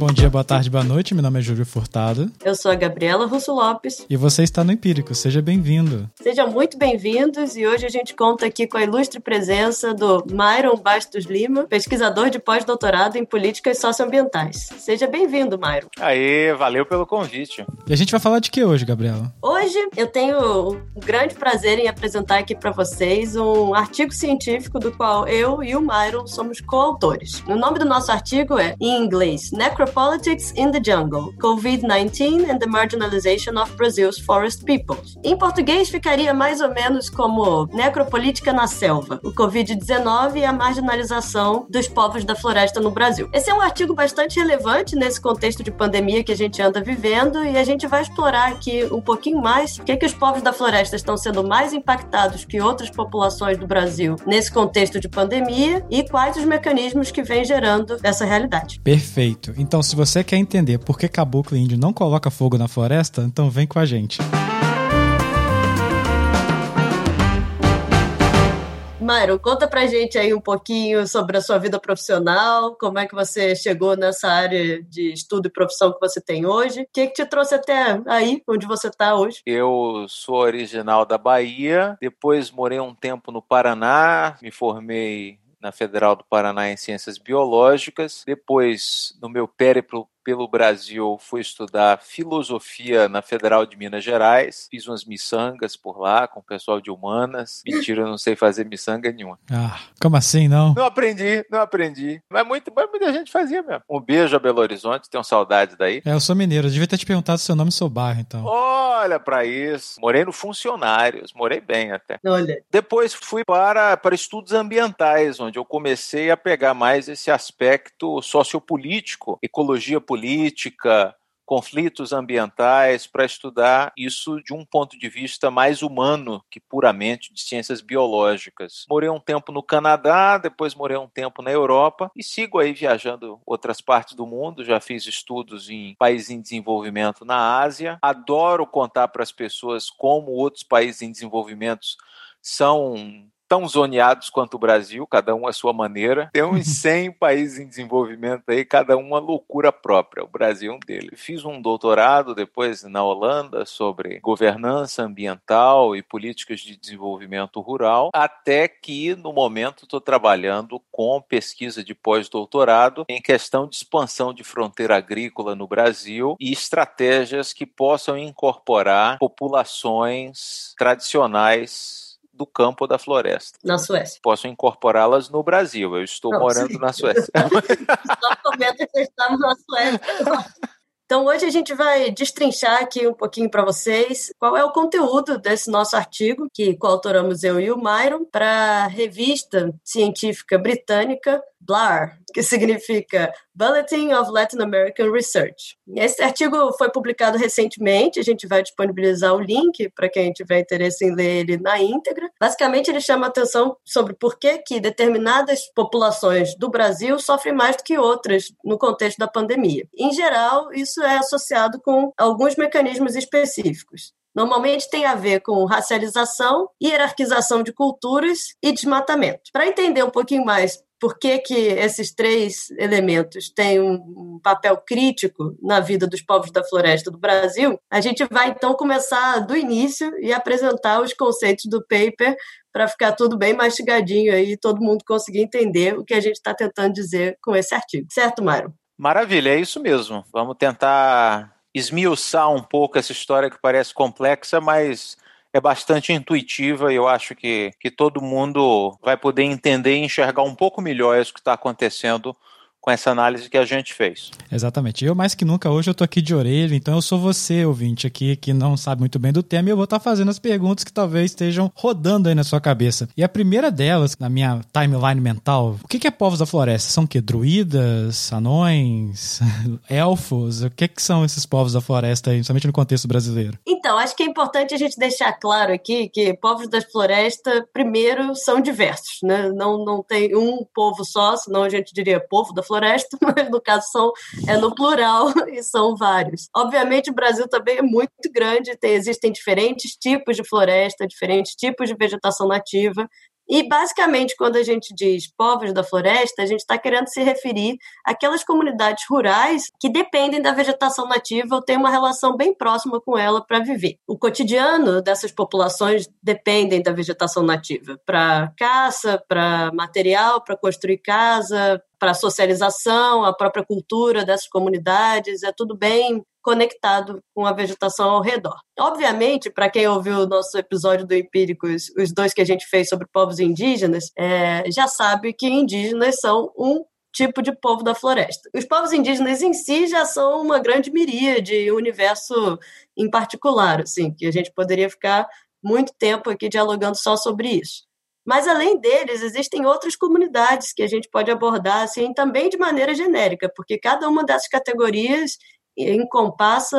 Bom dia, boa tarde, boa noite. Meu nome é Júlio Furtado. Eu sou a Gabriela Russo Lopes. E você está no Empírico. Seja bem-vindo. Sejam muito bem-vindos e hoje a gente conta aqui com a ilustre presença do Myron Bastos Lima, pesquisador de pós-doutorado em políticas socioambientais. Seja bem-vindo, Myron. Aê, valeu pelo convite. E a gente vai falar de que hoje, Gabriela? Hoje eu tenho um grande prazer em apresentar aqui para vocês um artigo científico do qual eu e o Myron somos coautores. O nome do nosso artigo é, em inglês, Necropolitics in the Jungle: COVID-19 and the Marginalization of Brazil's Forest Peoples. Em português ficaria mais ou menos como Necropolítica na Selva: o COVID-19 e a marginalização dos povos da floresta no Brasil. Esse é um artigo bastante relevante nesse contexto de pandemia que a gente anda vivendo e a gente vai explorar aqui um pouquinho mais o que, é que os povos da floresta estão sendo mais impactados que outras populações do Brasil nesse contexto de pandemia e quais os mecanismos que vêm gerando essa realidade. Perfeito. Então, se você quer entender por que caboclo índio não coloca fogo na floresta, então vem com a gente. Myron, conta pra gente aí um pouquinho sobre a sua vida profissional, como é que você chegou nessa área de estudo e profissão que você tem hoje. O que, que te trouxe até aí, onde você está hoje? Eu sou original da Bahia, depois morei um tempo no Paraná, me formei na Federal do Paraná em Ciências Biológicas. Depois, no meu périplo pelo Brasil, fui estudar filosofia na Federal de Minas Gerais. Fiz umas miçangas por lá com o pessoal de humanas. Mentira, eu não sei fazer miçanga nenhuma. Ah, como assim não? Não aprendi, não aprendi. Mas, muito, mas muita gente fazia mesmo. Um beijo a Belo Horizonte, tenho saudade daí. É, eu sou mineiro, eu devia ter te perguntado seu nome e seu bairro, então. Olha para isso. Morei no Funcionários, morei bem até. Olha. Depois fui para, para estudos ambientais, onde eu comecei a pegar mais esse aspecto sociopolítico, ecologia política, conflitos ambientais, para estudar isso de um ponto de vista mais humano que puramente de ciências biológicas. Morei um tempo no Canadá, depois morei um tempo na Europa e sigo aí viajando outras partes do mundo. Já fiz estudos em países em desenvolvimento na Ásia. Adoro contar para as pessoas como outros países em desenvolvimento são tão zoneados quanto o Brasil, cada um à sua maneira. Tem uns 100 países em desenvolvimento aí, cada um uma loucura própria. O Brasil é um deles. Fiz um doutorado depois na Holanda sobre governança ambiental e políticas de desenvolvimento rural, até que no momento estou trabalhando com pesquisa de pós-doutorado em questão de expansão de fronteira agrícola no Brasil e estratégias que possam incorporar populações tradicionais do campo ou da floresta. Na Suécia. Posso incorporá-las no Brasil. Eu estou Não, morando sim. na Suécia. Só comenta que estamos na Suécia. Então, hoje a gente vai destrinchar aqui um pouquinho para vocês qual é o conteúdo desse nosso artigo, que coautoramos eu e o Myron, para a revista científica britânica BLAR, que significa Bulletin of Latin American Research. Esse artigo foi publicado recentemente, a gente vai disponibilizar o link para quem tiver interesse em ler ele na íntegra. Basicamente, ele chama atenção sobre por que, que determinadas populações do Brasil sofrem mais do que outras no contexto da pandemia. Em geral, isso é associado com alguns mecanismos específicos. Normalmente tem a ver com racialização, hierarquização de culturas e desmatamento. Para entender um pouquinho mais por que, que esses três elementos têm um papel crítico na vida dos povos da floresta do Brasil, a gente vai então começar do início e apresentar os conceitos do paper para ficar tudo bem mastigadinho aí, todo mundo conseguir entender o que a gente está tentando dizer com esse artigo. Certo, Mário? Maravilha, é isso mesmo. Vamos tentar esmiuçar um pouco essa história que parece complexa, mas é bastante intuitiva e eu acho que, que todo mundo vai poder entender e enxergar um pouco melhor isso que está acontecendo com essa análise que a gente fez. Exatamente. Eu, mais que nunca, hoje eu tô aqui de orelha, então eu sou você, ouvinte, aqui, que não sabe muito bem do tema, e eu vou estar tá fazendo as perguntas que talvez estejam rodando aí na sua cabeça. E a primeira delas, na minha timeline mental, o que é povos da floresta? São o quê? Druidas, anões, elfos? O que, que são esses povos da floresta aí, principalmente no contexto brasileiro? Então, acho que é importante a gente deixar claro aqui que povos da floresta, primeiro, são diversos, né? Não, não tem um povo só, senão a gente diria povo da floresta, mas no caso são, é no plural e são vários. Obviamente o Brasil também é muito grande, tem, existem diferentes tipos de floresta, diferentes tipos de vegetação nativa, E, basicamente, quando a gente diz povos da floresta, a gente está querendo se referir àquelas comunidades rurais que dependem da vegetação nativa ou têm uma relação bem próxima com ela para viver. O cotidiano dessas populações dependem da vegetação nativa para caça, para material, para construir casa, para socialização, a própria cultura dessas comunidades, é tudo bem conectado com a vegetação ao redor. Obviamente, para quem ouviu o nosso episódio do Empíricos, os dois que a gente fez sobre povos indígenas, é, já sabe que indígenas são um tipo de povo da floresta. Os povos indígenas em si já são uma grande miríade, um universo em particular, assim, que a gente poderia ficar muito tempo aqui dialogando só sobre isso. Mas além deles, existem outras comunidades que a gente pode abordar assim também de maneira genérica, porque cada uma dessas categorias encompassa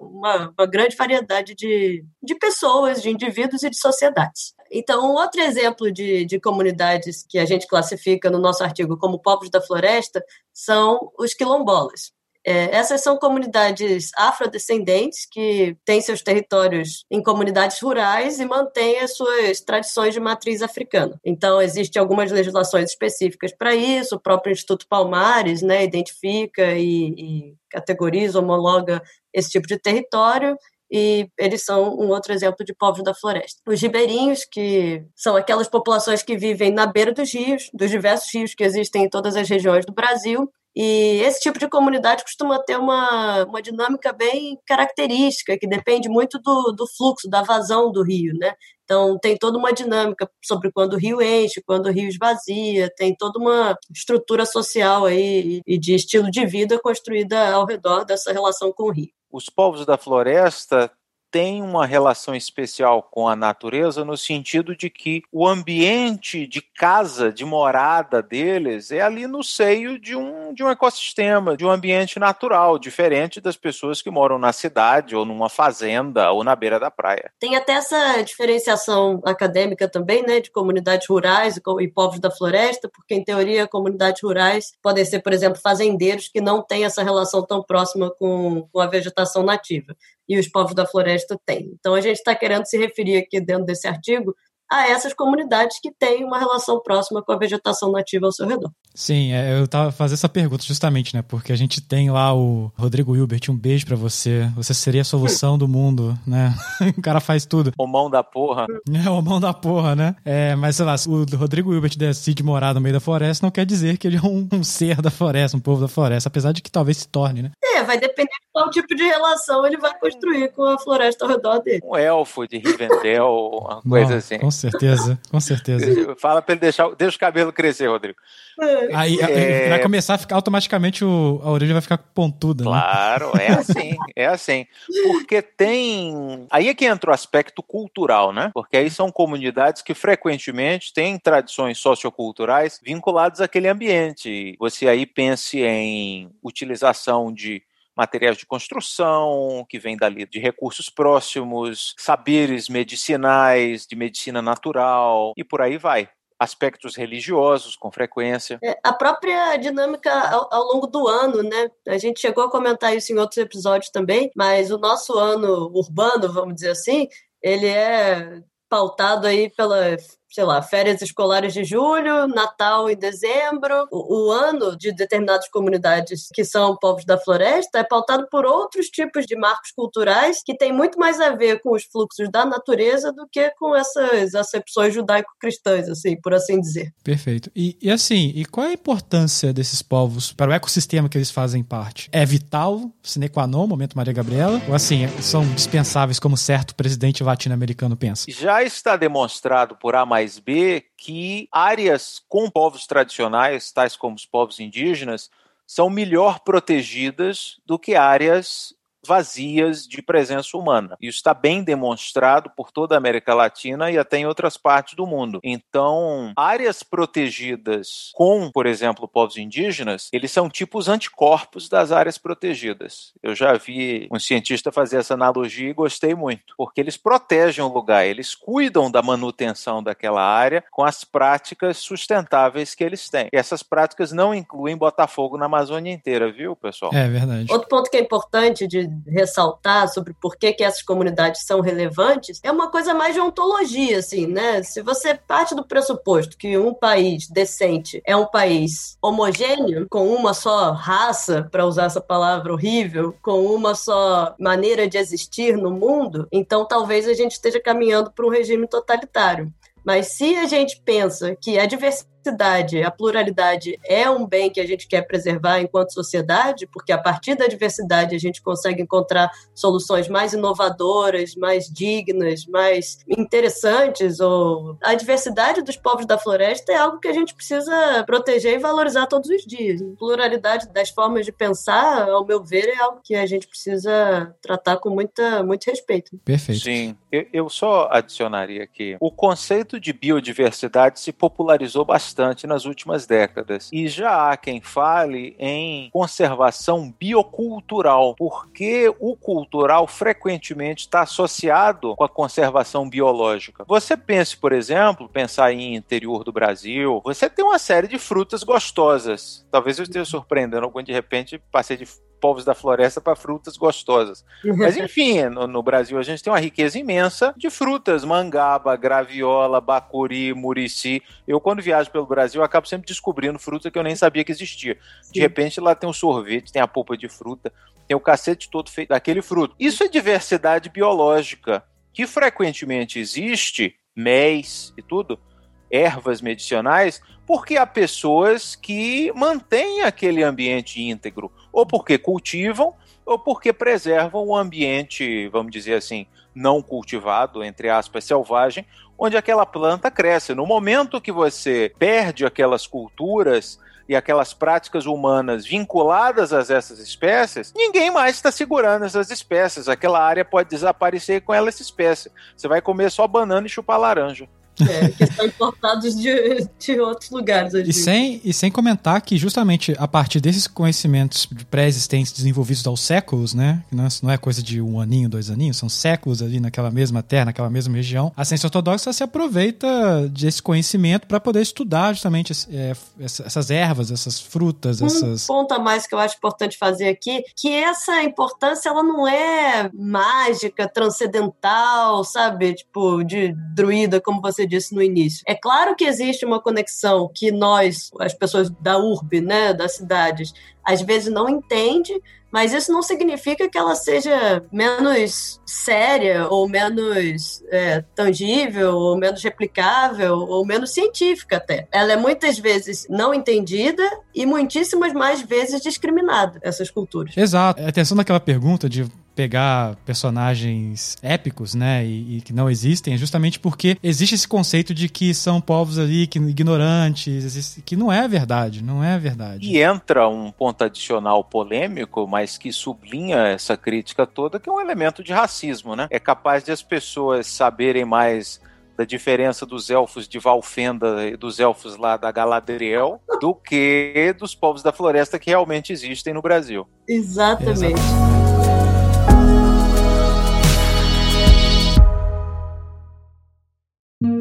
uma, uma grande variedade de, de pessoas, de indivíduos e de sociedades. Então, outro exemplo de, de comunidades que a gente classifica no nosso artigo como povos da floresta são os quilombolas. É, essas são comunidades afrodescendentes que têm seus territórios em comunidades rurais e mantêm as suas tradições de matriz africana. Então, existem algumas legislações específicas para isso, o próprio Instituto Palmares né, identifica e, e categoriza, homologa esse tipo de território e eles são um outro exemplo de povos da floresta. Os ribeirinhos, que são aquelas populações que vivem na beira dos rios, dos diversos rios que existem em todas as regiões do Brasil, e esse tipo de comunidade costuma ter uma, uma dinâmica bem característica, que depende muito do, do fluxo, da vazão do rio, né? Então, tem toda uma dinâmica sobre quando o rio enche, quando o rio esvazia, tem toda uma estrutura social aí e de estilo de vida construída ao redor dessa relação com o rio. Os povos da floresta tem uma relação especial com a natureza no sentido de que o ambiente de casa, de morada deles é ali no seio de um, de um ecossistema, de um ambiente natural, diferente das pessoas que moram na cidade ou numa fazenda ou na beira da praia. Tem até essa diferenciação acadêmica também, né, de comunidades rurais e povos da floresta, porque em teoria comunidades rurais podem ser, por exemplo, fazendeiros que não têm essa relação tão próxima com, com a vegetação nativa e os povos da floresta têm. Então a gente está querendo se referir aqui dentro desse artigo a essas comunidades que têm uma relação próxima com a vegetação nativa ao seu redor. Sim, é, eu tava fazendo essa pergunta justamente, né? Porque a gente tem lá o Rodrigo Hilbert, um beijo para você. Você seria a solução do mundo, né? o cara faz tudo. O mão da porra. É, o mão da porra, né? É, mas sei lá, o Rodrigo Hilbert decide morar no meio da floresta, não quer dizer que ele é um, um ser da floresta, um povo da floresta, apesar de que talvez se torne, né? É, vai depender de qual tipo de relação ele vai construir com a floresta ao redor dele. Um elfo de Rivendell, uma coisa Bom, assim. Com certeza, com certeza. Fala pra ele deixar, deixa o cabelo crescer, Rodrigo. É. Aí é... vai começar a ficar automaticamente o, a orelha vai ficar pontuda. Né? Claro, né? é assim, é assim. Porque tem. Aí é que entra o aspecto cultural, né? Porque aí são comunidades que frequentemente têm tradições socioculturais vinculadas àquele ambiente. Você aí pense em utilização de materiais de construção, que vem dali de recursos próximos, saberes medicinais, de medicina natural e por aí vai aspectos religiosos com frequência. É, a própria dinâmica ao, ao, longo do ano, né? A gente chegou a comentar isso em outros episódios também, mas o nosso ano urbano, vamos dizer assim, ele é pautado aí pela sei lá, férias escolares de julho, Natal em dezembro. O, o, ano de determinadas comunidades que são povos da floresta é pautado por outros tipos de marcos culturais que tem muito mais a ver com os fluxos da natureza do que com essas acepções judaico-cristãs, assim, por assim dizer. Perfeito. E, e assim, e qual é a importância desses povos para o ecossistema que eles fazem parte? É vital, sine qua non, momento Maria Gabriela? Ou assim, são dispensáveis como certo presidente latino-americano pensa? Já está demonstrado por A mais B que áreas com povos tradicionais, tais como os povos indígenas, são melhor protegidas do que áreas vazias de presença humana. Isso está bem demonstrado por toda a América Latina e até em outras partes do mundo. Então, áreas protegidas com, por exemplo, povos indígenas, eles são tipos anticorpos das áreas protegidas. Eu já vi um cientista fazer essa analogia e gostei muito, porque eles protegem o lugar, eles cuidam da manutenção daquela área com as práticas sustentáveis que eles têm. E essas práticas não incluem botar fogo na Amazônia inteira, viu, pessoal? É verdade. Outro ponto que é importante de ressaltar sobre por que, que essas comunidades são relevantes, é uma coisa mais de ontologia, assim, né? Se você parte do pressuposto que um país decente é um país homogêneo, com uma só raça, para usar essa palavra horrível, com uma só maneira de existir no mundo, então talvez a gente esteja caminhando para um regime totalitário. Mas se a gente pensa que a diversidade diversidade, a pluralidade é um bem que a gente quer preservar enquanto sociedade, porque a partir da diversidade a gente consegue encontrar soluções mais inovadoras, mais dignas, mais interessantes. Ou a diversidade dos povos da floresta é algo que a gente precisa proteger e valorizar todos os dias. A pluralidade das formas de pensar, ao meu ver, é algo que a gente precisa tratar com muita, muito respeito. Perfeito. Sim, eu, eu só adicionaria aqui o conceito de biodiversidade se popularizou bastante nas últimas décadas. E já há quem fale em conservação biocultural, porque o cultural frequentemente está associado com a conservação biológica. Você pense, por exemplo, pensar em interior do Brasil, você tem uma série de frutas gostosas. Talvez eu esteja surpreendendo algum de repente passei de povos da floresta para frutas gostosas. Mas enfim, no, no, Brasil a gente tem uma riqueza imensa de frutas, mangaba, graviola, bacuri, murici. Eu quando viajo pelo Brasil acabo sempre descobrindo fruta que eu nem sabia que existia. De repente lá tem um sorvete, tem a polpa de fruta, tem o cacete todo feito daquele fruto. Isso é diversidade biológica que frequentemente existe, mês e tudo, ervas medicinais, porque há pessoas que mantêm aquele ambiente íntegro, ou porque cultivam, ou porque preservam o ambiente, vamos dizer assim, não cultivado, entre aspas, selvagem, onde aquela planta cresce. No momento que você perde aquelas culturas e aquelas práticas humanas vinculadas a essas espécies, ninguém mais está segurando essas espécies. Aquela área pode desaparecer com ela essa espécie. Você vai comer só banana e chupar laranja. É, que são importados de, de outros lugares. E sem, e sem comentar que justamente a partir desses conhecimentos pré-existentes desenvolvidos aos séculos, né? Não é, não é coisa de um aninho, dois aninhos, são séculos ali naquela mesma terra, naquela mesma região. A ciência ortodoxa se aproveita desse conhecimento para poder estudar justamente é, essas ervas, essas frutas, um essas... ponto a mais que eu acho importante fazer aqui, que essa importância ela não é mágica, transcendental, sabe? Tipo, de druida, como você disse no início. É claro que existe uma conexão que nós, as pessoas da urbe, né, das cidades, às vezes não entende, mas isso não significa que ela seja menos séria ou menos é, tangível ou menos replicável ou menos científica até. Ela é muitas vezes não entendida e muitíssimas mais vezes discriminada, essas culturas. Exato. Atenção naquela pergunta de pegar personagens épicos, né, e, e, que não existem, é justamente porque existe esse conceito de que são povos ali que, ignorantes, que não é verdade, não é verdade. E entra um ponto adicional polêmico, mas que sublinha essa crítica toda, que é um elemento de racismo, né? É capaz de as pessoas saberem mais da diferença dos elfos de Valfenda e dos elfos lá da Galadriel do que dos povos da floresta que realmente existem no Brasil. Exatamente. Exatamente. Enfim,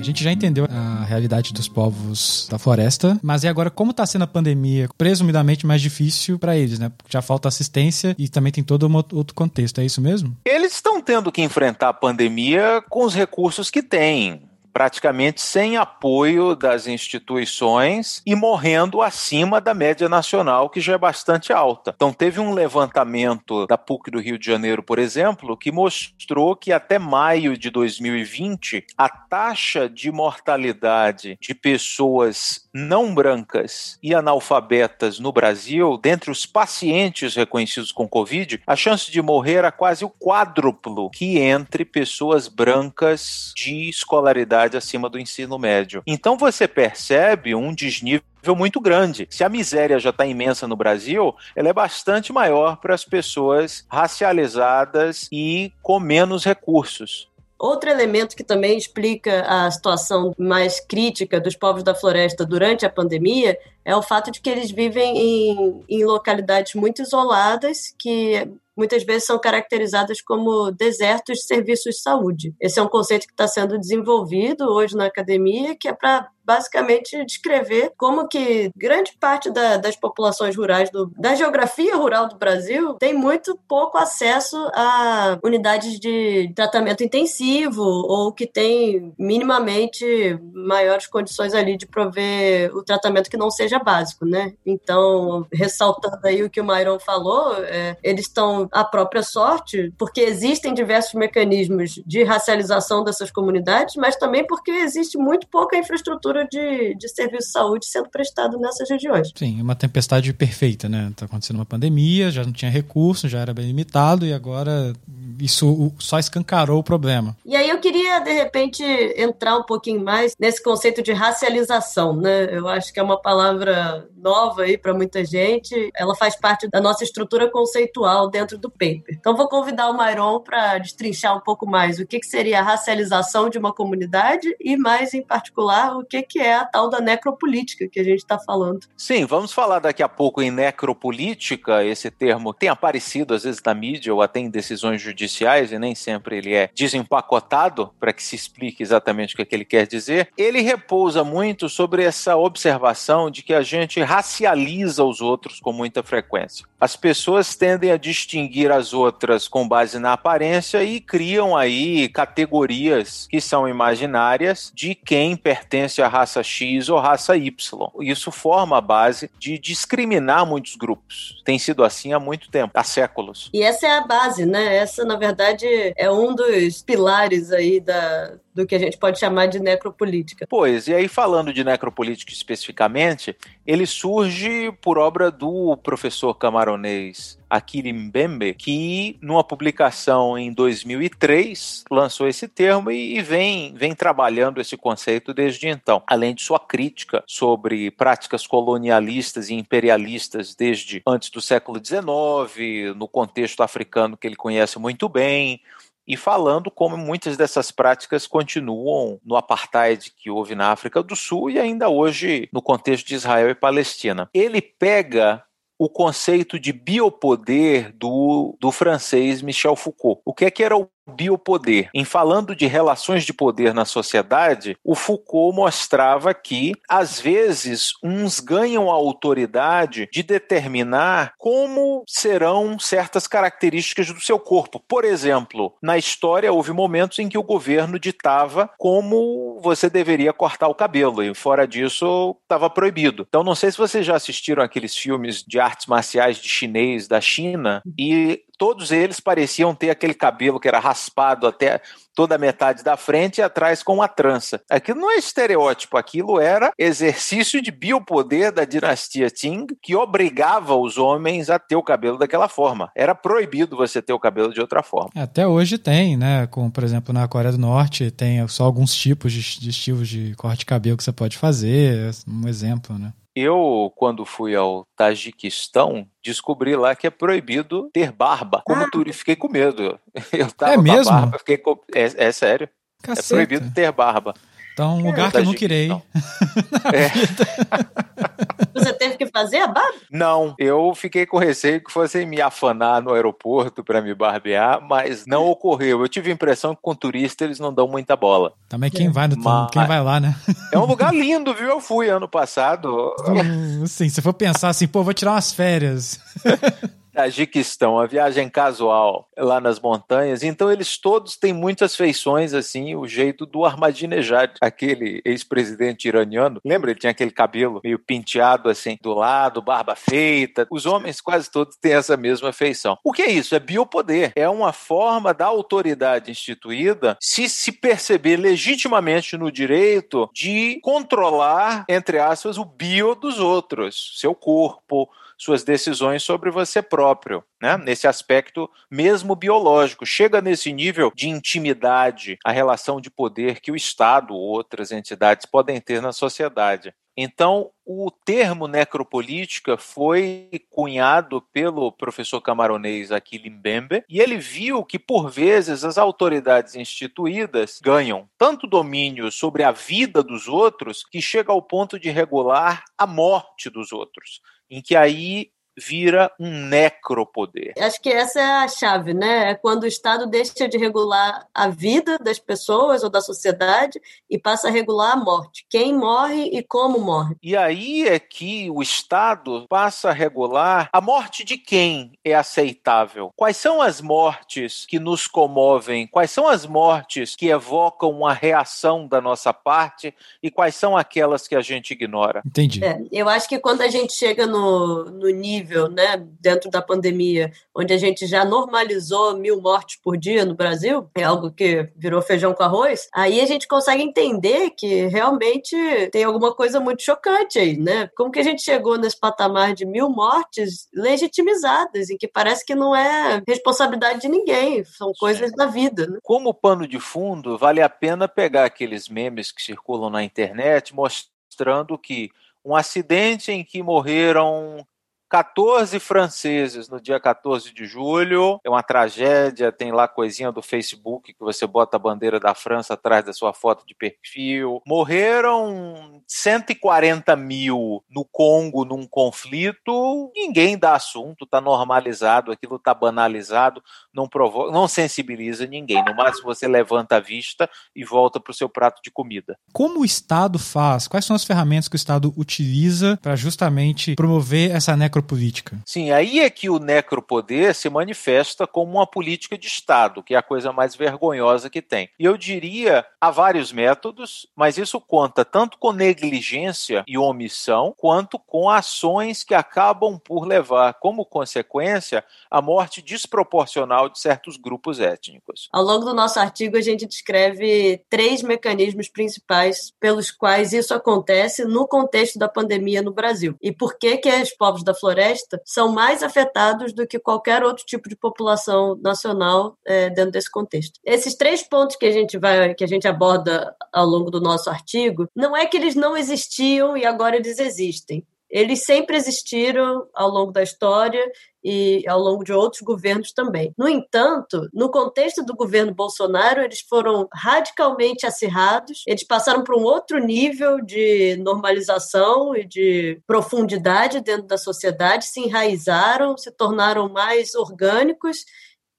a gente já entendeu a realidade dos povos da floresta, mas e agora como está sendo a pandemia, presumidamente mais difícil para eles, né? Porque já falta assistência e também tem todo um outro contexto, é isso mesmo? Eles estão tendo que enfrentar a pandemia com os recursos que têm praticamente sem apoio das instituições e morrendo acima da média nacional, que já é bastante alta. Então, teve um levantamento da PUC do Rio de Janeiro, por exemplo, que mostrou que até maio de 2020, a taxa de mortalidade de pessoas não brancas e analfabetas no Brasil, dentre os pacientes reconhecidos com Covid, a chance de morrer era quase o quádruplo que entre pessoas brancas de escolaridade acima do ensino médio. Então você percebe um desnível muito grande. Se a miséria já está imensa no Brasil, ela é bastante maior para as pessoas racializadas e com menos recursos. Outro elemento que também explica a situação mais crítica dos povos da floresta durante a pandemia é o fato de que eles vivem em, em localidades muito isoladas, que muitas vezes são caracterizadas como desertos de serviços de saúde. Esse é um conceito que está sendo desenvolvido hoje na academia, que é para basicamente descrever como que grande parte da, das populações rurais, do, da geografia rural do Brasil, tem muito pouco acesso a unidades de tratamento intensivo ou que tem minimamente maiores condições ali de prover o tratamento que não seja básico, né? Então, ressaltando aí o que o Myron falou, é, eles estão à própria sorte, porque existem diversos mecanismos de racialização dessas comunidades, mas também porque existe muito pouca infraestrutura de, de serviço de saúde sendo prestado nessas regiões. Sim, uma tempestade perfeita, né? Está acontecendo uma pandemia, já não tinha recurso, já era bem limitado e agora isso só escancarou o problema. E aí eu queria, de repente, entrar um pouquinho mais nesse conceito de racialização, né? Eu acho que é uma palavra nova aí para muita gente. Ela faz parte da nossa estrutura conceitual dentro do paper. Então vou convidar o Myron para destrinchar um pouco mais o que, que seria a racialização de uma comunidade e mais em particular o que, que é a tal da necropolítica que a gente está falando. Sim, vamos falar daqui a pouco em necropolítica. Esse termo tem aparecido às vezes na mídia ou até em decisões judiciais e nem sempre ele é desempacotado para que se explique exatamente o que, é que ele quer dizer. Ele repousa muito sobre essa observação de que a gente racializa os outros com muita frequência. As pessoas tendem a distinguir as outras com base na aparência e criam aí categorias que são imaginárias de quem pertence à raça X ou raça Y. Isso forma a base de discriminar muitos grupos. Tem sido assim há muito tempo, há séculos. E essa é a base, né? Essa, na verdade, é um dos pilares aí da, do que a gente pode chamar de necropolítica. Pois, e aí falando de necropolítica especificamente, ele surge por obra do professor camaronês Akili Mbembe, que numa publicação em 2003 lançou esse termo e vem, vem trabalhando esse conceito desde então, além de sua crítica sobre práticas colonialistas e imperialistas desde antes do século XIX, no contexto africano que ele conhece muito bem, e falando como muitas dessas práticas continuam no apartheid que houve na África do Sul e ainda hoje no contexto de Israel e Palestina. Ele pega o conceito de biopoder do, do francês Michel Foucault. O que é que era o biopoder. Em falando de relações de poder na sociedade, o Foucault mostrava que, às vezes, uns ganham a autoridade de determinar como serão certas características do seu corpo. Por exemplo, na história houve momentos em que o governo ditava como você deveria cortar o cabelo, e fora disso estava proibido. Então, não sei se vocês já assistiram aqueles filmes de artes marciais de chinês da China, e todos eles pareciam ter aquele cabelo que era raspado até toda a metade da frente e atrás com uma trança. Aquilo não é estereótipo, aquilo era exercício de biopoder da dinastia Qing que obrigava os homens a ter o cabelo daquela forma. Era proibido você ter o cabelo de outra forma. Até hoje tem, né? Como, por exemplo, na Coreia do Norte tem só alguns tipos de, de estilos de corte de cabelo que você pode fazer, um exemplo, né? Eu, quando fui ao Tajiquistão, descobri lá que é proibido ter barba. Como ah. turista, fiquei com medo. Eu tava é mesmo? barba, fiquei com... é, é sério. Caceta. É proibido ter barba. Então, um lugar é, que eu não queria é. Você teve que fazer a barba? Não, eu fiquei com receio que fossem me afanar no aeroporto para me barbear, mas não ocorreu. Eu tive a impressão que com turista eles não dão muita bola. Também quem vai, mas... quem vai lá, né? É um lugar lindo, viu? Eu fui ano passado. Sim, se for pensar assim, pô, vou tirar umas férias. Tajiquistão, a viagem casual lá nas montanhas. Então eles todos têm muitas feições assim, o jeito do Ahmadinejad, aquele ex-presidente iraniano. Lembra? Ele tinha aquele cabelo meio penteado assim do lado, barba feita. Os homens quase todos têm essa mesma feição. O que é isso? É biopoder. É uma forma da autoridade instituída se se perceber legitimamente no direito de controlar, entre aspas, o bio dos outros, seu corpo, suas decisões sobre você próprio, né? Nesse aspecto mesmo biológico. Chega nesse nível de intimidade a relação de poder que o Estado ou outras entidades podem ter na sociedade. Então, o termo necropolítica foi cunhado pelo professor camaronês Aquile Mbembe, e ele viu que, por vezes, as autoridades instituídas ganham tanto domínio sobre a vida dos outros que chega ao ponto de regular a morte dos outros, em que aí vira um necropoder. Acho que essa é a chave, né? É quando o Estado deixa de regular a vida das pessoas ou da sociedade e passa a regular a morte. Quem morre e como morre. E aí é que o Estado passa a regular a morte de quem é aceitável. Quais são as mortes que nos comovem? Quais são as mortes que evocam uma reação da nossa parte e quais são aquelas que a gente ignora? Entendi. É, eu acho que quando a gente chega no, no nível nível, né, dentro da pandemia, onde a gente já normalizou mil mortes por dia no Brasil, é algo que virou feijão com arroz, aí a gente consegue entender que realmente tem alguma coisa muito chocante aí, né? Como que a gente chegou nesse patamar de mil mortes legitimizadas, em que parece que não é responsabilidade de ninguém, são coisas da vida. Né? Como pano de fundo, vale a pena pegar aqueles memes que circulam na internet mostrando que um acidente em que morreram 14 franceses no dia 14 de julho. É uma tragédia, tem lá coisinha do Facebook que você bota a bandeira da França atrás da sua foto de perfil. Morreram 140 mil no Congo num conflito. Ninguém dá assunto, tá normalizado, aquilo tá banalizado, não provoca, não sensibiliza ninguém. No máximo você levanta a vista e volta para o seu prato de comida. Como o Estado faz? Quais são as ferramentas que o Estado utiliza para justamente promover essa necro necropolítica. Sim, aí é que o necropoder se manifesta como uma política de Estado, que é a coisa mais vergonhosa que tem. E eu diria, há vários métodos, mas isso conta tanto com negligência e omissão, quanto com ações que acabam por levar como consequência a morte desproporcional de certos grupos étnicos. Ao longo do nosso artigo, a gente descreve três mecanismos principais pelos quais isso acontece no contexto da pandemia no Brasil. E por que que os povos da floresta floresta são mais afetados do que qualquer outro tipo de população nacional é, dentro desse contexto. Esses três pontos que a gente vai, que a gente aborda ao longo do nosso artigo, não é que eles não existiam e agora eles existem. Eles sempre existiram ao longo da história e ao longo de outros governos também. No entanto, no contexto do governo Bolsonaro, eles foram radicalmente acirrados, eles passaram para um outro nível de normalização e de profundidade dentro da sociedade, se enraizaram, se tornaram mais orgânicos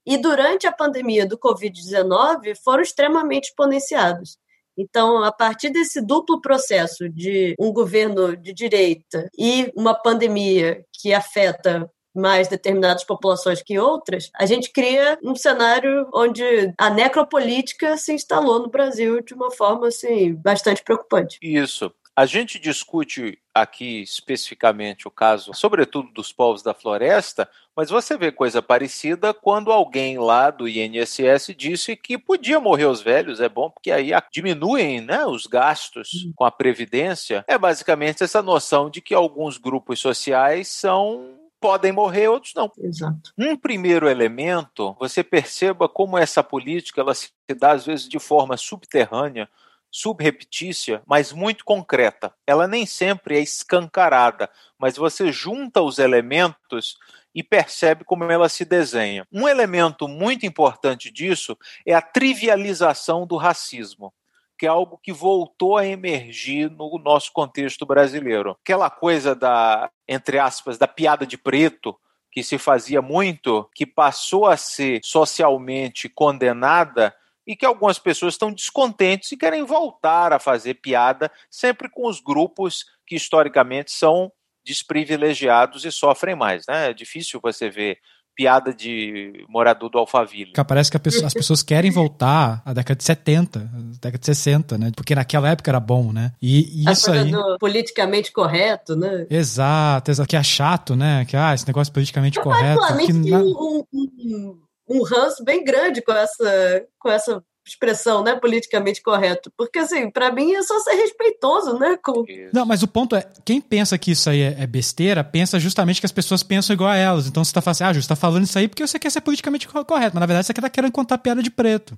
e durante a pandemia do Covid-19 foram extremamente exponenciados. Então, a partir desse duplo processo de um governo de direita e uma pandemia que afeta mais determinadas populações que outras, a gente cria um cenário onde a necropolítica se instalou no Brasil de uma forma assim bastante preocupante. Isso. A gente discute aqui especificamente o caso, sobretudo dos povos da floresta, mas você vê coisa parecida quando alguém lá do INSS disse que podia morrer os velhos, é bom porque aí diminuem né, os gastos com a previdência. É basicamente essa noção de que alguns grupos sociais são podem morrer, outros não. Exato. Um primeiro elemento, você perceba como essa política ela se dá às vezes de forma subterrânea, subrepetícia, mas muito concreta. Ela nem sempre é escancarada, mas você junta os elementos e percebe como ela se desenha. Um elemento muito importante disso é a trivialização do racismo que é algo que voltou a emergir no nosso contexto brasileiro. Aquela coisa da, entre aspas, da piada de preto, que se fazia muito, que passou a ser socialmente condenada e que algumas pessoas estão descontentes e querem voltar a fazer piada sempre com os grupos que historicamente são desprivilegiados e sofrem mais. Né? É difícil você ver piada de morador do Alphaville. Parece que pessoa, as pessoas querem voltar à década de 70, década de 60, né? Porque naquela época era bom, né? E, e isso aí... politicamente correto, né? Exato, exato. Que é chato, né? Que, ah, esse negócio politicamente Eu correto. Que... um, um, um ranço bem grande com essa, com essa expressão, né? Politicamente correto. Porque, assim, para mim é só ser respeitoso, né? Com... Não, mas o ponto é, quem pensa que isso aí é, é besteira, pensa justamente que as pessoas pensam igual a elas. Então você tá falando assim, ah, Ju, você tá falando isso aí porque você quer ser politicamente correto. Mas na verdade você tá querendo contar piada de preto.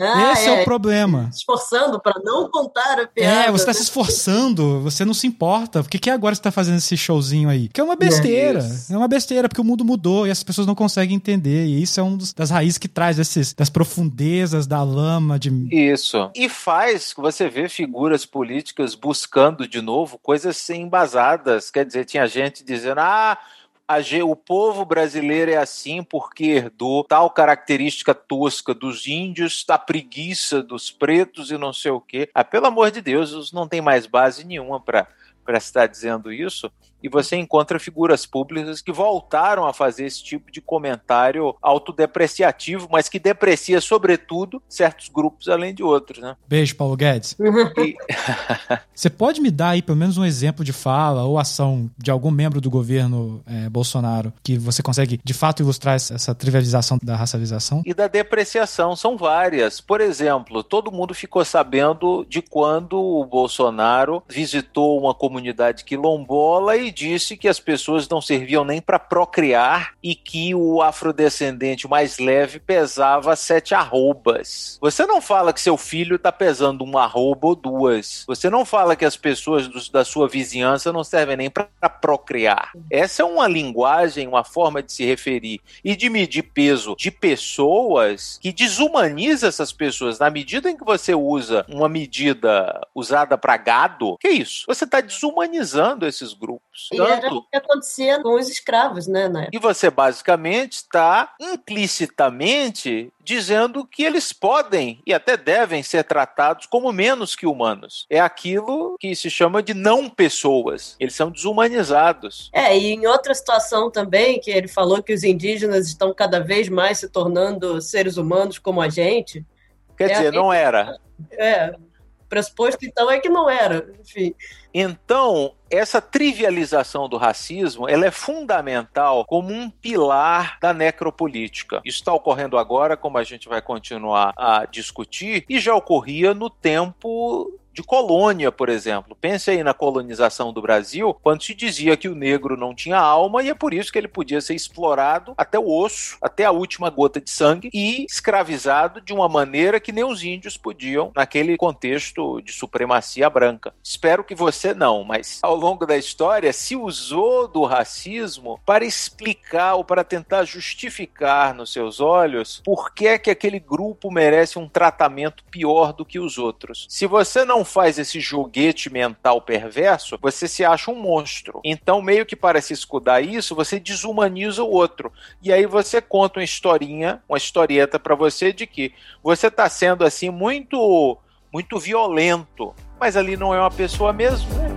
Ah, Esse é. é. o problema. Se esforçando para não contar a piada. É, você tá se esforçando, você não se importa. Por que, que agora você tá fazendo esse showzinho aí? Que é uma besteira. É, é uma besteira, porque o mundo mudou e as pessoas não conseguem entender. E isso é uma das raízes que traz esses, das profundezas da lama de. Isso. E faz que você vê figuras políticas buscando de novo coisas embasadas. Quer dizer, tinha gente dizendo, ah o povo brasileiro é assim porque herdou tal característica tosca dos índios, da preguiça dos pretos e não sei o quê. Ah, pelo amor de Deus, não tem mais base nenhuma para estar dizendo isso e você encontra figuras públicas que voltaram a fazer esse tipo de comentário autodepreciativo, mas que deprecia, sobretudo, certos grupos além de outros, né? Beijo, Paulo Guedes. E... você pode me dar aí pelo menos um exemplo de fala ou ação de algum membro do governo é, Bolsonaro que você consegue de fato ilustrar essa trivialização da racialização? E da depreciação, são várias. Por exemplo, todo mundo ficou sabendo de quando o Bolsonaro visitou uma comunidade quilombola e disse que as pessoas não serviam nem para procriar e que o afrodescendente mais leve pesava sete arrobas. Você não fala que seu filho está pesando uma arroba ou duas. Você não fala que as pessoas do, da sua vizinhança não servem nem para procriar. Essa é uma linguagem, uma forma de se referir e de medir peso de pessoas que desumaniza essas pessoas. Na medida em que você usa uma medida usada para gado, que é isso? Você está desumanizando esses grupos. E era o que acontecia com os escravos, né? E você basicamente está implicitamente dizendo que eles podem e até devem ser tratados como menos que humanos. É aquilo que se chama de não pessoas. Eles são desumanizados. É, e em outra situação também, que ele falou que os indígenas estão cada vez mais se tornando seres humanos como a gente. Quer é dizer, não era. É, pressuposto então é que não era, enfim. Então, essa trivialização do racismo ela é fundamental como um pilar da necropolítica. Isso está ocorrendo agora, como a gente vai continuar a discutir, e já ocorria no tempo de colônia, por exemplo. Pense aí na colonização do Brasil, quando se dizia que o negro não tinha alma e é por isso que ele podia ser explorado até o osso, até a última gota de sangue e escravizado de uma maneira que nem os índios podiam naquele contexto de supremacia branca. Espero que você não, mas ao longo da história se usou do racismo para explicar ou para tentar justificar nos seus olhos por que é que aquele grupo merece um tratamento pior do que os outros. Se você não faz esse joguete mental perverso, você se acha um monstro. Então, meio que para se escudar isso, você desumaniza o outro. E aí você conta uma historinha, uma historieta para você de que você está sendo assim muito muito violento, mas ali não é uma pessoa mesmo, né?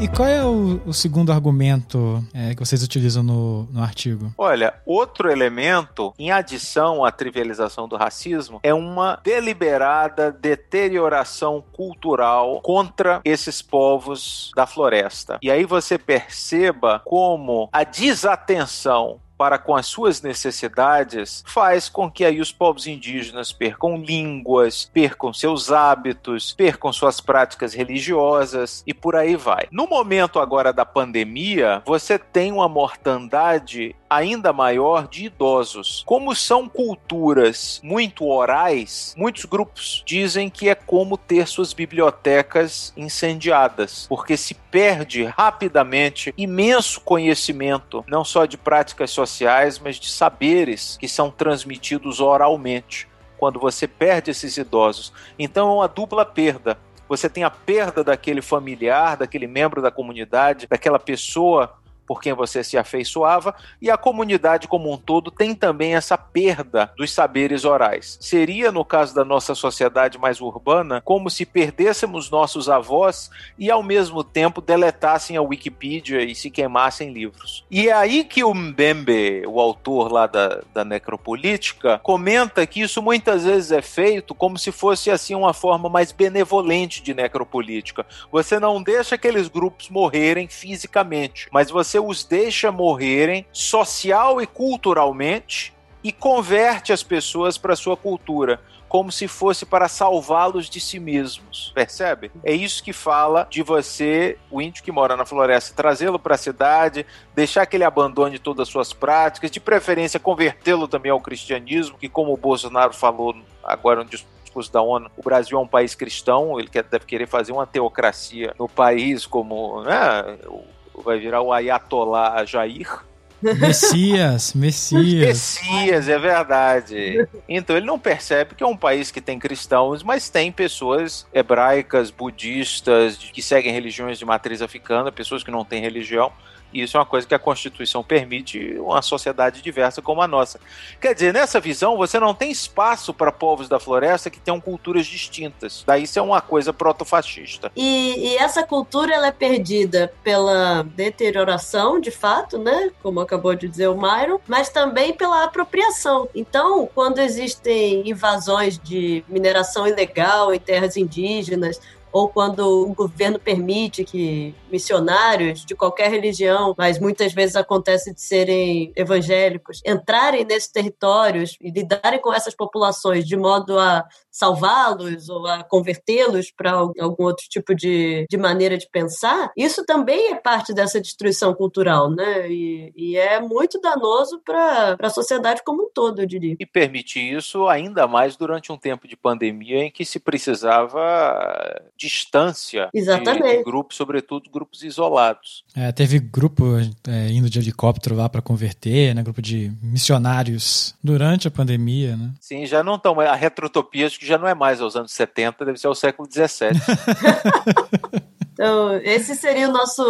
E, qual é o, o segundo argumento é, que vocês utilizam no, no artigo? Olha, outro elemento, em adição à trivialização do racismo, é uma deliberada deterioração cultural contra esses povos da floresta. E aí você perceba como a desatenção para com as suas necessidades faz com que aí os povos indígenas percam línguas, percam seus hábitos, percam suas práticas religiosas e por aí vai. No momento agora da pandemia, você tem uma mortandade ainda maior de idosos. Como são culturas muito orais, muitos grupos dizem que é como ter suas bibliotecas incendiadas, porque se perde rapidamente imenso conhecimento, não só de práticas sociais, mas de saberes que são transmitidos oralmente. Quando você perde esses idosos. Então é uma dupla perda você tem a perda daquele familiar, daquele membro da comunidade, daquela pessoa por quem você se afeiçoava, e a comunidade como um todo tem também essa perda dos saberes orais. Seria, no caso da nossa sociedade mais urbana, como se perdêssemos nossos avós e, ao mesmo tempo, deletassem a Wikipedia e se queimassem livros. E é aí que o Mbembe, o autor lá da, da necropolítica, comenta que isso muitas vezes é feito como se fosse assim uma forma mais benevolente de necropolítica. Você não deixa aqueles grupos morrerem fisicamente, mas você os deixa morrerem social e culturalmente e converte as pessoas para sua cultura como se fosse para salvá-los de si mesmos, percebe? É isso que fala de você, o índio que mora na floresta, trazê-lo para a cidade, deixar que ele abandone todas as suas práticas, de preferência convertê-lo também ao cristianismo, que como o Bolsonaro falou agora no discurso da ONU, o Brasil é um país cristão, ele deve querer fazer uma teocracia no país como, né, vai virar o Ayatollah Jair, Messias, Messias. Messias, é verdade. Então ele não percebe que é um país que tem cristãos, mas tem pessoas hebraicas, budistas, que seguem religiões de matriz africana, pessoas que não têm religião. E isso é uma coisa que a Constituição permite uma sociedade diversa como a nossa. Quer dizer, nessa visão, você não tem espaço para povos da floresta que tenham culturas distintas. Daí isso é uma coisa protofascista. E, e essa cultura ela é perdida pela deterioração, de fato, né? Como acabou de dizer o Myron, mas também pela apropriação. Então, quando existem invasões de mineração ilegal em terras indígenas, ou quando o governo permite que missionários de qualquer religião, mas muitas vezes acontece de serem evangélicos, entrarem nesses territórios e lidarem com essas populações de modo a salvá-los ou a convertê-los para algum outro tipo de, de maneira de pensar, isso também é parte dessa destruição cultural, né? E, e é muito danoso para a sociedade como um todo, eu diria. E permite isso ainda mais durante um tempo de pandemia em que se precisava distância Exatamente. De, de grupos, sobretudo grupos isolados. É, teve grupo é, indo de helicóptero lá para converter, né? Grupo de missionários durante a pandemia, né? Sim, já não estão. A retrotopia acho que já não é mais aos anos 70, deve ser ao século XVII. Então, esse seria o nosso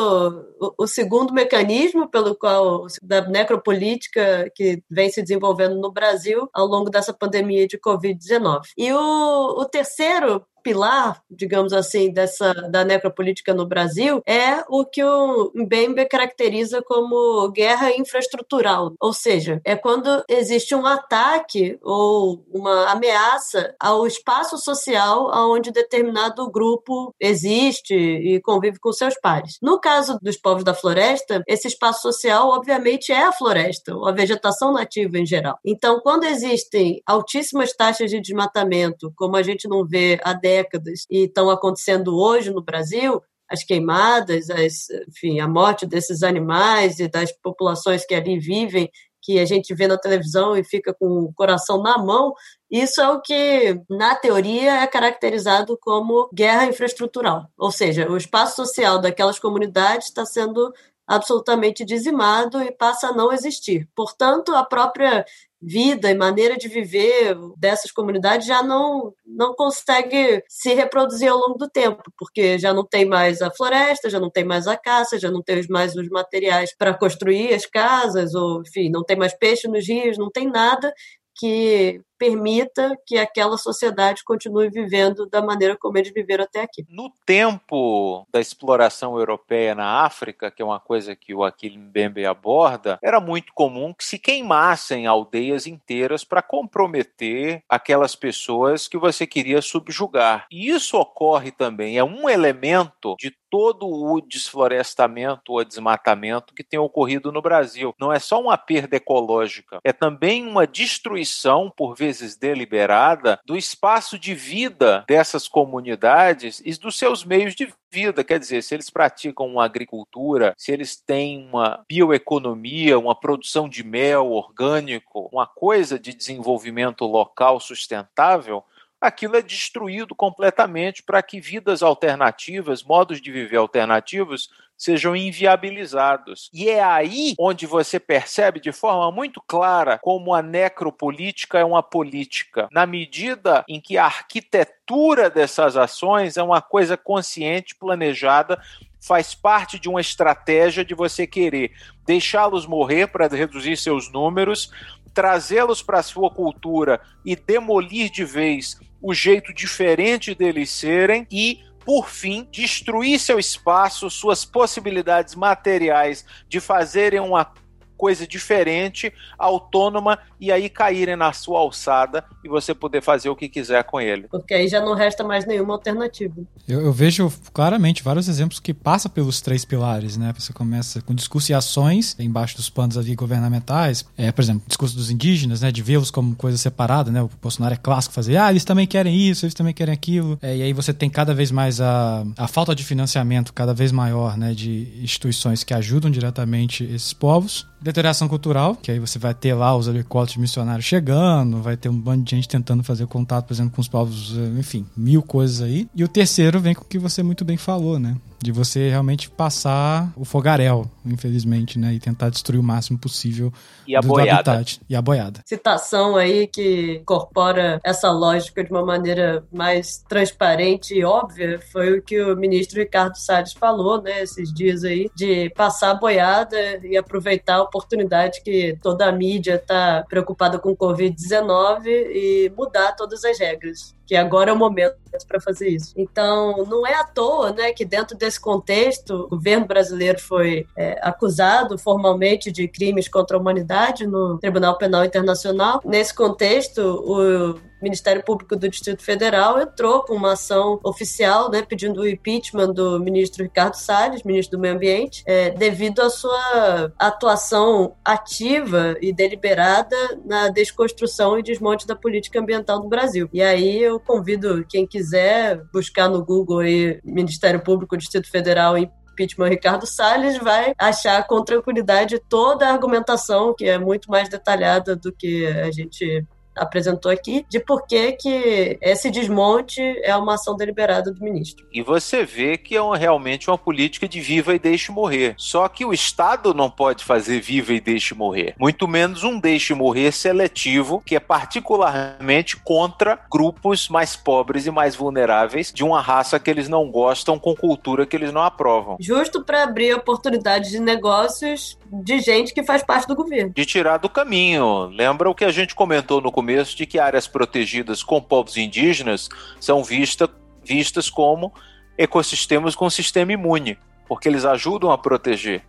o, o, segundo mecanismo pelo qual da necropolítica que vem se desenvolvendo no Brasil ao longo dessa pandemia de Covid-19. E o, o terceiro pilar, digamos assim, dessa da necropolítica no Brasil é o que o Mbembe caracteriza como guerra infraestrutural, ou seja, é quando existe um ataque ou uma ameaça ao espaço social onde determinado grupo existe e convive com seus pares. No caso dos povos da floresta, esse espaço social, obviamente, é a floresta, a vegetação nativa em geral. Então, quando existem altíssimas taxas de desmatamento, como a gente não vê há décadas, e estão acontecendo hoje no Brasil, as queimadas, as, enfim, a morte desses animais e das populações que ali vivem, que a gente vê na televisão e fica com o coração na mão, isso é o que, na teoria, é caracterizado como guerra infraestrutural. Ou seja, o espaço social daquelas comunidades está sendo absolutamente dizimado e passa a não existir. Portanto, a própria vida e maneira de viver dessas comunidades já não, não consegue se reproduzir ao longo do tempo, porque já não tem mais a floresta, já não tem mais a caça, já não tem mais os materiais para construir as casas, ou enfim, não tem mais peixe nos rios, não tem nada que permita que aquela sociedade continue vivendo da maneira como eles viveram até aqui. No tempo da exploração europeia na África, que é uma coisa que o Aquile Mbembe aborda, era muito comum que se queimassem aldeias inteiras para comprometer aquelas pessoas que você queria subjugar. E isso ocorre também, é um elemento de todo o desflorestamento ou desmatamento que tem ocorrido no Brasil. Não é só uma perda ecológica, é também uma destruição, por vezes vezes deliberada, do espaço de vida dessas comunidades e dos seus meios de vida. Quer dizer, se eles praticam uma agricultura, se eles têm uma bioeconomia, uma produção de mel orgânico, uma coisa de desenvolvimento local sustentável, aquilo é destruído completamente para que vidas alternativas, modos de viver alternativos, sejam inviabilizados. E é aí onde você percebe de forma muito clara como a necropolítica é uma política, na medida em que a arquitetura dessas ações é uma coisa consciente, planejada faz parte de uma estratégia de você querer deixá-los morrer para reduzir seus números, trazê-los para a sua cultura e demolir de vez o jeito diferente deles serem e por fim, destruir seu espaço, suas possibilidades materiais de fazerem uma coisa diferente, autônoma, e aí caírem na sua alçada e você poder fazer o que quiser com ele. Porque aí já não resta mais nenhuma alternativa. Eu, eu vejo claramente vários exemplos que passam pelos três pilares, né? Você começa com discurso e ações, embaixo dos panos ali governamentais. É, por exemplo, discurso dos indígenas, né? De vê-los como coisa separada, né? O Bolsonaro é clássico fazer, ah, eles também querem isso, eles também querem aquilo. É, e aí você tem cada vez mais a, a falta de financiamento cada vez maior, né? De instituições que ajudam diretamente esses povos deterioração cultural, que aí você vai ter lá os helicópteros missionários chegando, vai ter um bando de gente tentando fazer contato, por exemplo, com os povos, eh, enfim, mil coisas aí. E o terceiro vem com o que você muito bem falou, né? De você realmente passar o fogaréu, infelizmente, né? E tentar destruir o máximo possível e a do, boiada. habitat. E a boiada. Citação aí que incorpora essa lógica de uma maneira mais transparente e óbvia foi o que o ministro Ricardo Salles falou, né? Esses dias aí, de passar a boiada e aproveitar a oportunidade que toda a mídia está preocupada com o Covid-19 e mudar todas as regras que agora é o momento para fazer isso. Então, não é à toa né, que, dentro desse contexto, o governo brasileiro foi é, acusado formalmente de crimes contra a humanidade no Tribunal Penal Internacional. Nesse contexto, o Ministério Público do Distrito Federal entrou com uma ação oficial, né, pedindo o impeachment do ministro Ricardo Salles, ministro do Meio Ambiente, é, devido à sua atuação ativa e deliberada na desconstrução e desmonte da política ambiental do Brasil. E aí eu convido quem quiser buscar no Google aí Ministério Público do Distrito Federal impeachment Ricardo Salles, vai achar com tranquilidade toda a argumentação, que é muito mais detalhada do que a gente apresentou aqui, de por que, que esse desmonte é uma ação deliberada do ministro. E você vê que é uma, realmente uma política de viva e deixe morrer. Só que o Estado não pode fazer viva e deixe morrer. Muito menos um deixe morrer seletivo, que é particularmente contra grupos mais pobres e mais vulneráveis de uma raça que eles não gostam, com cultura que eles não aprovam. Justo para abrir oportunidades de negócios de gente que faz parte do governo. De tirar do caminho. Lembra o que a gente comentou no começo de que áreas protegidas com povos indígenas são vista, vistas como ecossistemas com sistema imune, porque eles ajudam a proteger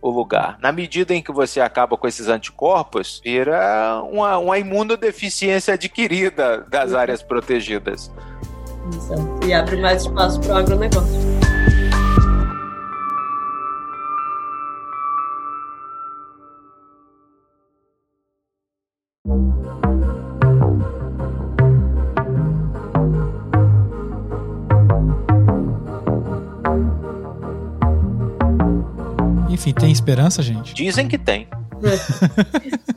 o lugar. Na medida em que você acaba com esses anticorpos, vira uma, uma imunodeficiência adquirida das uhum. áreas protegidas. Exato. E abre mais espaço para o agronegócio. Enfim, tem esperança, gente? Dizem que tem.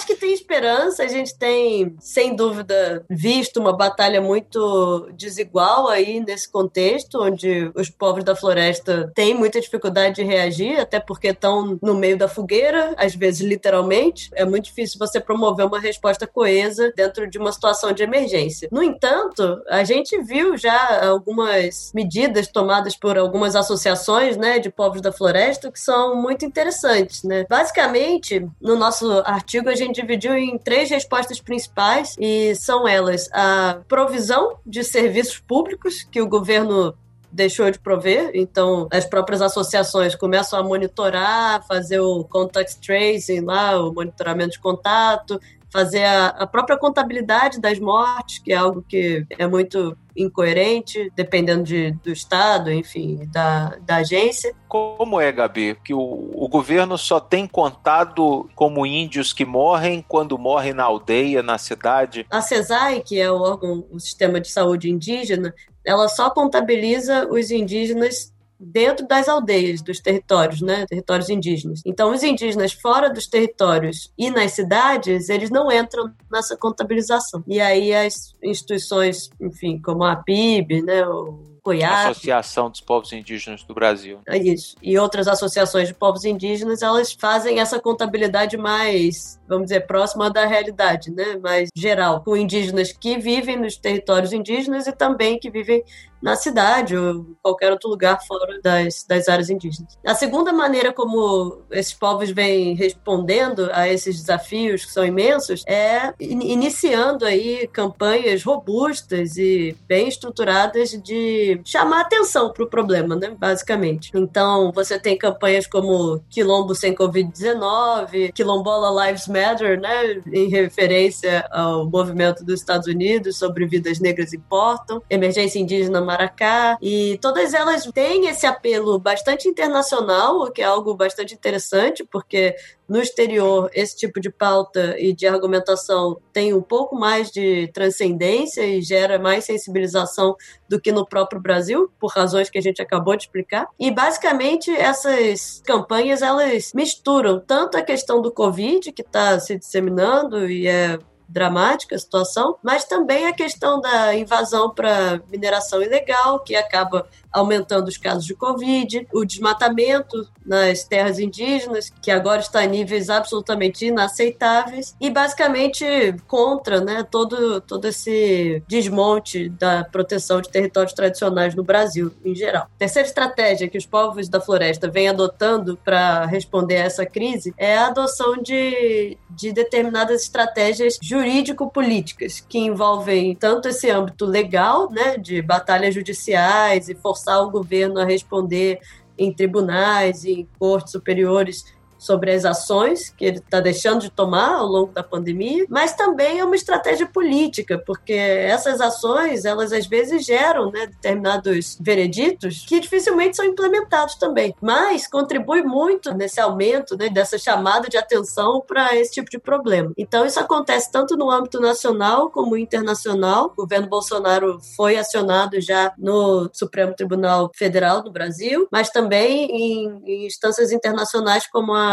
acho que tem esperança. A gente tem, sem dúvida, visto uma batalha muito desigual aí nesse contexto, onde os povos da floresta têm muita dificuldade de reagir, até porque estão no meio da fogueira, às vezes literalmente. É muito difícil você promover uma resposta coesa dentro de uma situação de emergência. No entanto, a gente viu já algumas medidas tomadas por algumas associações, né, de povos da floresta que são muito interessantes, né? Basicamente, no nosso artigo a gente dividiu em três respostas principais e são elas a provisão de serviços públicos que o governo deixou de prover, então as próprias associações começam a monitorar, fazer o contact tracing lá, o monitoramento de contato, fazer a, a, própria contabilidade das mortes, que é algo que é muito incoerente, dependendo de, do Estado, enfim, da, da agência. Como é, Gabi, que o, o governo só tem contado como índios que morrem quando morrem na aldeia, na cidade? A CESAI, que é o órgão, o Sistema de Saúde Indígena, ela só contabiliza os indígenas dentro das aldeias, dos territórios, né, territórios indígenas. Então, os indígenas fora dos territórios e nas cidades, eles não entram nessa contabilização. E aí as instituições, enfim, como a PIB, né, o COIAP, Associação dos Povos Indígenas do Brasil. É isso. E outras associações de povos indígenas, elas fazem essa contabilidade mais, vamos dizer, próxima da realidade, né? Mais geral, com indígenas que vivem nos territórios indígenas e também que vivem na cidade ou qualquer outro lugar fora das, das áreas indígenas. A segunda maneira como esses povos vêm respondendo a esses desafios que são imensos é iniciando aí campanhas robustas e bem estruturadas de chamar atenção para o problema, né, basicamente. Então, você tem campanhas como Quilombo sem Covid-19, Quilombola Lives Matter, né, em referência ao movimento dos Estados Unidos sobre vidas negras importam, Emergência Indígena Maracá, e todas elas têm esse apelo bastante internacional, o que é algo bastante interessante, porque no exterior esse tipo de pauta e de argumentação tem um pouco mais de transcendência e gera mais sensibilização do que no próprio Brasil, por razões que a gente acabou de explicar. E basicamente essas campanhas elas misturam tanto a questão do Covid, que está se disseminando e é dramática a situação, mas também a questão da invasão para mineração ilegal, que acaba aumentando os casos de Covid, o desmatamento nas terras indígenas, que agora está em níveis absolutamente inaceitáveis, e basicamente contra né, todo, todo esse desmonte da proteção de territórios tradicionais no Brasil em geral. Terceira estratégia que os povos da floresta vêm adotando para responder a essa crise é a adoção de, de determinadas estratégias jurídico-políticas, que envolvem tanto esse âmbito legal, né, de batalhas judiciais e forçar o governo a responder em tribunais e em cortes superiores sobre as ações que ele está deixando de tomar ao longo da pandemia, mas também é uma estratégia política, porque essas ações, elas às vezes geram né, determinados vereditos que dificilmente são implementados também, mas contribui muito nesse aumento né, dessa chamada de atenção para esse tipo de problema. Então, isso acontece tanto no âmbito nacional como internacional. O governo Bolsonaro foi acionado já no Supremo Tribunal Federal do Brasil, mas também em, em instâncias internacionais como a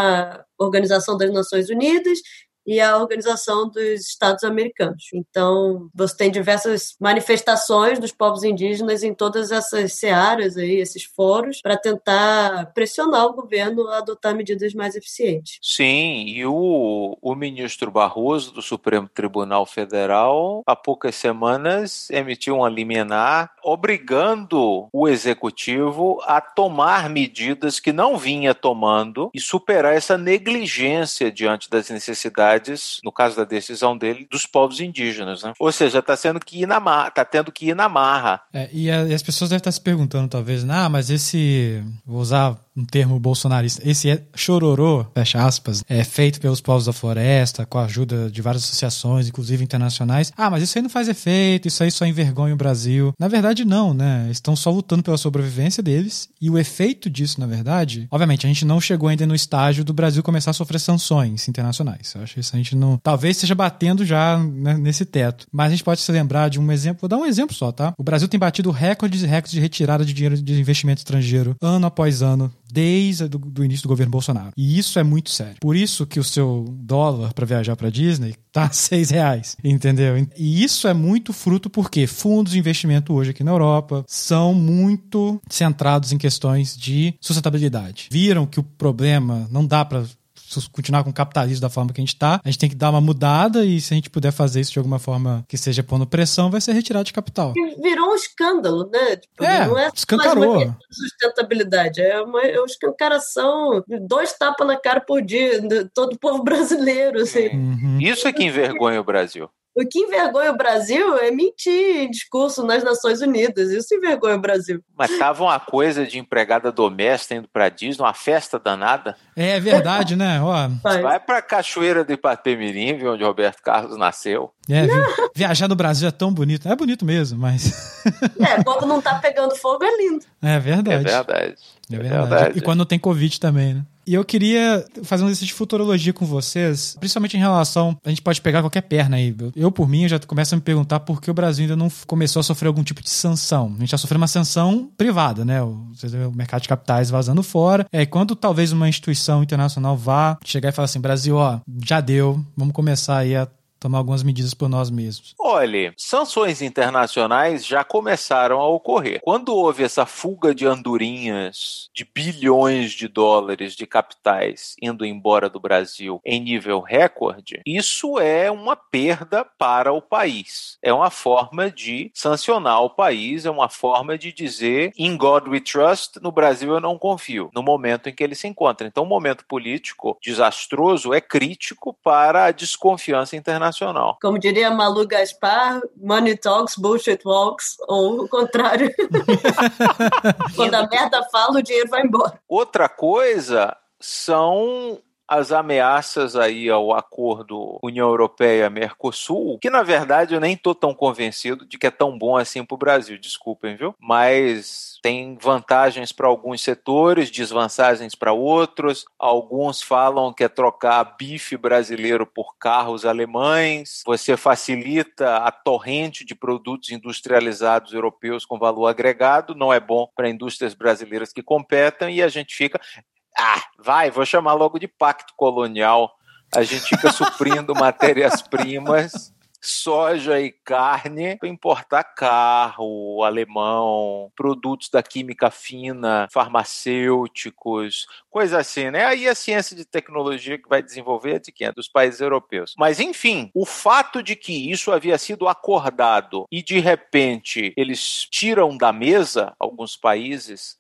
Organização das Nações Unidas e a Organização dos Estados Americanos. Então, você tem diversas manifestações dos povos indígenas em todas essas searas aí, esses foros, para tentar pressionar o governo a adotar medidas mais eficientes. Sim, e o, o ministro Barroso do Supremo Tribunal Federal, há poucas semanas, emitiu um liminar obrigando o executivo a tomar medidas que não vinha tomando e superar essa negligência diante das necessidades no caso da decisão dele, dos povos indígenas. Né? Ou seja, está sendo que ir tá tendo que ir na marra. É, e, e, as pessoas devem estar se perguntando, talvez, ah, mas esse. Vou usar um termo bolsonarista. Esse é chororô, fecha aspas, é feito pelos povos da floresta, com a ajuda de várias associações, inclusive internacionais. Ah, mas isso aí não faz efeito, isso aí só envergonha o Brasil. Na verdade, não, né? Estão só lutando pela sobrevivência deles. E o efeito disso, na verdade, obviamente, a gente não chegou ainda no estágio do Brasil começar a sofrer sanções internacionais. Eu acho que isso a gente não. Talvez esteja batendo já né, nesse teto. Mas a gente pode se lembrar de um exemplo. Vou dar um exemplo só, tá? O Brasil tem batido recordes e recordes de retirada de dinheiro de investimento estrangeiro ano após ano desde o início do governo Bolsonaro. E isso é muito sério. Por isso que o seu dólar para viajar para Disney tá seis reais, entendeu? E isso é muito fruto porque fundos de investimento hoje aqui na Europa são muito centrados em questões de sustentabilidade. Viram que o problema não dá para continuar com o capitalismo da forma que a gente está, a gente tem que dar uma mudada e se a gente puder fazer isso de alguma forma que seja pondo pressão, vai ser retirado de capital. Virou um escândalo, né? Tipo, é, não é escancarou. Sustentabilidade, é uma, é uma escancaração, dois tapas na cara por dia, todo o povo brasileiro. Assim. Uhum. Isso é que envergonha o Brasil. O que envergonha o Brasil é mentir em discurso nas Nações Unidas. Isso envergonha o Brasil. Mas tava uma coisa de empregada doméstica indo pra Disney, uma festa danada. É verdade, né? Ó. Vai pra Cachoeira do Ipatemirim, onde Roberto Carlos nasceu. É, viajar no Brasil é tão bonito. É bonito mesmo, mas. é, quando não tá pegando fogo é lindo. É verdade. É verdade. É, é verdade. verdade. E quando não tem Covid também, né? E eu queria fazer um exercício de futurologia com vocês, principalmente em relação. A gente pode pegar qualquer perna aí. Eu, por mim, já começo a me perguntar por que o Brasil ainda não começou a sofrer algum tipo de sanção. A gente já sofreu uma sanção privada, né? O, o mercado de capitais vazando fora. É, quando talvez uma instituição internacional vá chegar e falar assim: Brasil, ó, já deu, vamos começar aí a tomar algumas medidas por nós mesmos? Olhe, sanções internacionais já começaram a ocorrer. Quando houve essa fuga de andorinhas de bilhões de dólares de capitais indo embora do Brasil em nível recorde, isso é uma perda para o país. É uma forma de sancionar o país, é uma forma de dizer in God we trust, no Brasil eu não confio, no momento em que ele se encontra. Então, o momento político desastroso é crítico para a desconfiança internacional. Como diria Malu Gaspar, money talks, bullshit walks, ou o contrário. Quando a merda fala, o dinheiro vai embora. Outra coisa são as ameaças aí ao acordo União Europeia-Mercosul, que na verdade eu nem estou tão convencido de que é tão bom assim para o Brasil, desculpem, viu? Mas tem vantagens para alguns setores, desvantagens para outros. Alguns falam que é trocar bife brasileiro por carros alemães. Você facilita a torrente de produtos industrializados europeus com valor agregado, não é bom para indústrias brasileiras que competem e a gente fica ah, vai, vou chamar logo de pacto colonial. A gente fica suprindo matérias-primas, soja e carne para importar carro alemão, produtos da química fina, farmacêuticos, coisa assim, né? Aí a ciência de tecnologia que vai desenvolver é de quem? É dos países europeus. Mas enfim, o fato de que isso havia sido acordado e de repente eles tiram da mesa alguns países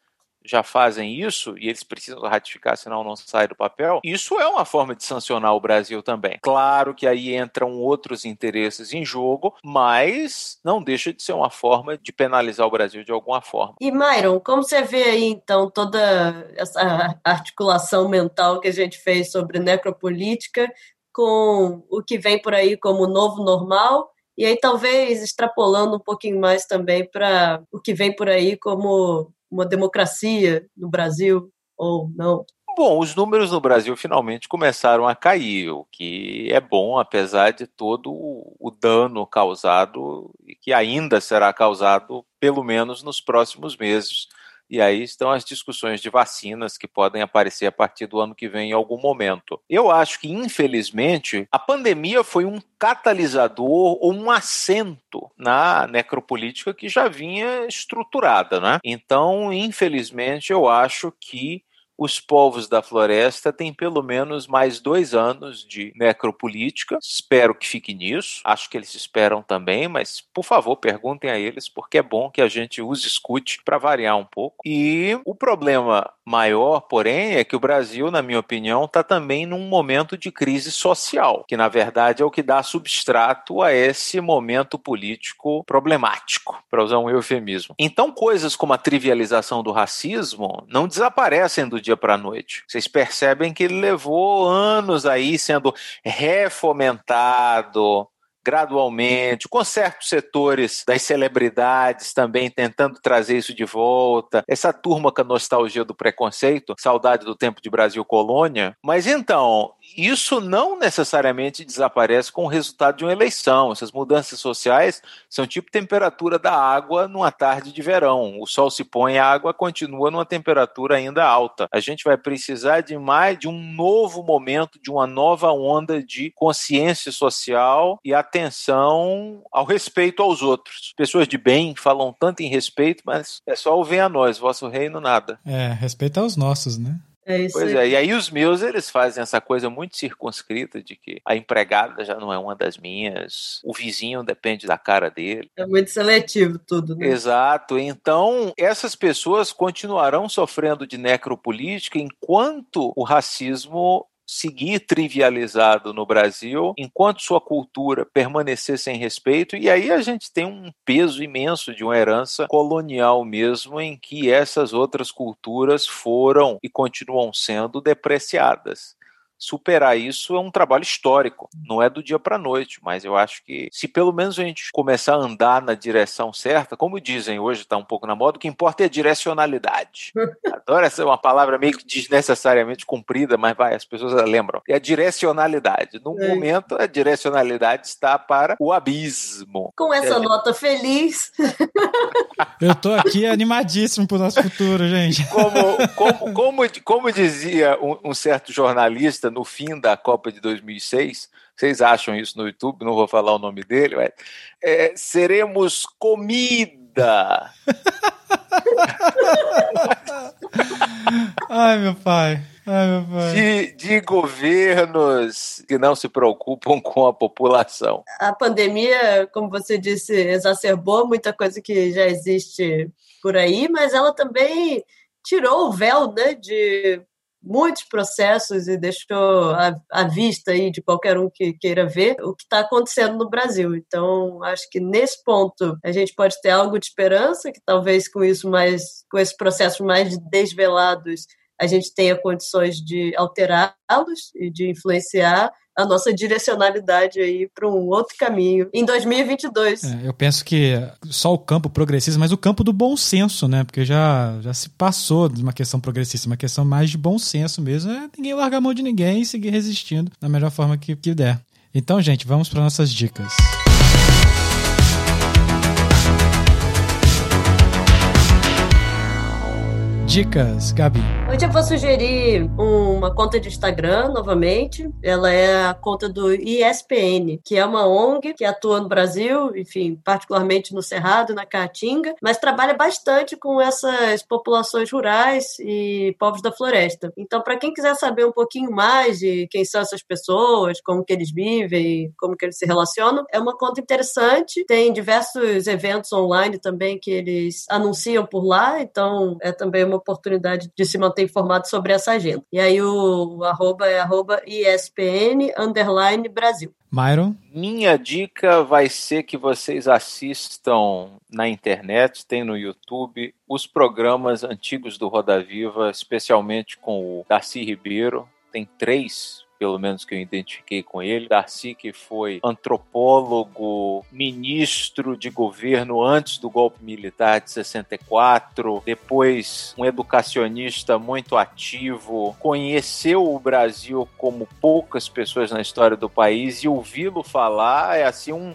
já fazem isso e eles precisam ratificar, senão não sai do papel, isso é uma forma de sancionar o Brasil também. Claro que aí entram outros interesses em jogo, mas não deixa de ser uma forma de penalizar o Brasil de alguma forma. E Myron, como você vê aí então toda essa articulação mental que a gente fez sobre necropolítica com o que vem por aí como novo normal? E aí, talvez extrapolando um pouquinho mais também para o que vem por aí como uma democracia no Brasil ou não? Bom, os números no Brasil finalmente começaram a cair, o que é bom, apesar de todo o dano causado e que ainda será causado, pelo menos nos próximos meses, e aí estão as discussões de vacinas que podem aparecer a partir do ano que vem em algum momento. Eu acho que, infelizmente, a pandemia foi um catalisador ou um assento na necropolítica que já vinha estruturada, né? Então, infelizmente, eu acho que os povos da floresta têm pelo menos mais dois anos de necropolítica. Espero que fique nisso. Acho que eles esperam também, mas por favor, perguntem a eles, porque é bom que a gente os escute para variar um pouco. E o problema maior, porém, é que o Brasil, na minha opinião, está também num momento de crise social, que na verdade é o que dá substrato a esse momento político problemático, para usar um eufemismo. Então, coisas como a trivialização do racismo não desaparecem do dia para a noite. Vocês percebem que ele levou anos aí sendo refomentado, gradualmente, com certos setores das celebridades também tentando trazer isso de volta, essa turma com a nostalgia do preconceito, saudade do tempo de Brasil colônia. Mas então, isso não necessariamente desaparece com o resultado de uma eleição. Essas mudanças sociais são tipo temperatura da água numa tarde de verão. O sol se põe, a água continua numa temperatura ainda alta. A gente vai precisar de mais de um novo momento, de uma nova onda de consciência social e atenção ao respeito aos outros. Pessoas de bem falam tanto em respeito, mas é só ouvir a nós, vosso reino nada. É, respeito aos nossos, né? É isso Pois aí. é, e aí os meus eles fazem essa coisa muito circunscrita de que a empregada já não é uma das minhas, o vizinho depende da cara dele. É muito seletivo tudo, né? Exato. Então, essas pessoas continuarão sofrendo de necropolítica enquanto o racismo seguir trivializado no Brasil, enquanto sua cultura permanecer sem respeito, e aí a gente tem um peso imenso de uma herança colonial mesmo, em que essas outras culturas foram e continuam sendo depreciadas superar isso é um trabalho histórico, não é do dia para a noite, mas eu acho que se pelo menos a gente começar a andar na direção certa, como dizem hoje, está um pouco na moda, o que importa é a direcionalidade. Adoro essa uma palavra meio que desnecessariamente comprida, mas vai, as pessoas lembram. É a direcionalidade. No É. momento, a direcionalidade está para o abismo. Com essa É. nota feliz, Eu tô aqui animadíssimo pro nosso futuro, gente. Como, como, como, como dizia um, um certo jornalista jornalista no fim da Copa de 2006. Vocês acham isso no YouTube? Não vou falar o nome dele. Mas, é, seremos comida. Ai, meu pai. Ai, meu pai. De, de, governos que não se preocupam com a população. A pandemia, como você disse, exacerbou muita coisa que já existe por aí, mas ela também tirou o véu né, de muitos processos e deixou à, vista aí de qualquer um que queira ver o que está acontecendo no Brasil. Então, acho que nesse ponto a gente pode ter algo de esperança, que talvez com isso mais, com esses processos mais desvelados, a gente tenha condições de alterá-los e de influenciar a nossa direcionalidade aí para um outro caminho em 2022. É, eu penso que só o campo progressista, mas o campo do bom senso, né? Porque já, já se passou de uma questão progressista, uma questão mais de bom senso mesmo. É ninguém largar a mão de ninguém e seguir resistindo da melhor forma que, que der. Então, gente, vamos para nossas dicas. Dicas, Gabi. Hoje eu vou sugerir uma conta de Instagram novamente. Ela é a conta do ISPN, que é uma ONG que atua no Brasil, enfim, particularmente no Cerrado, na Caatinga, mas trabalha bastante com essas populações rurais e povos da floresta. Então, para quem quiser saber um pouquinho mais de quem são essas pessoas, como que eles vivem, como que eles se relacionam, é uma conta interessante. Tem diversos eventos online também que eles anunciam por lá, então é também uma oportunidade de se manter informado sobre essa agenda. E aí o, o arroba é arroba ESPN underline Brasil. Myron? Minha dica vai ser que vocês assistam na internet, tem no YouTube, os programas antigos do Roda Viva, especialmente com o Darcy Ribeiro. Tem três pelo menos que eu identifiquei com ele. Darcy, que foi antropólogo, ministro de governo antes do golpe militar de 64, depois um educacionista muito ativo, conheceu o Brasil como poucas pessoas na história do país e ouvi-lo falar é assim um,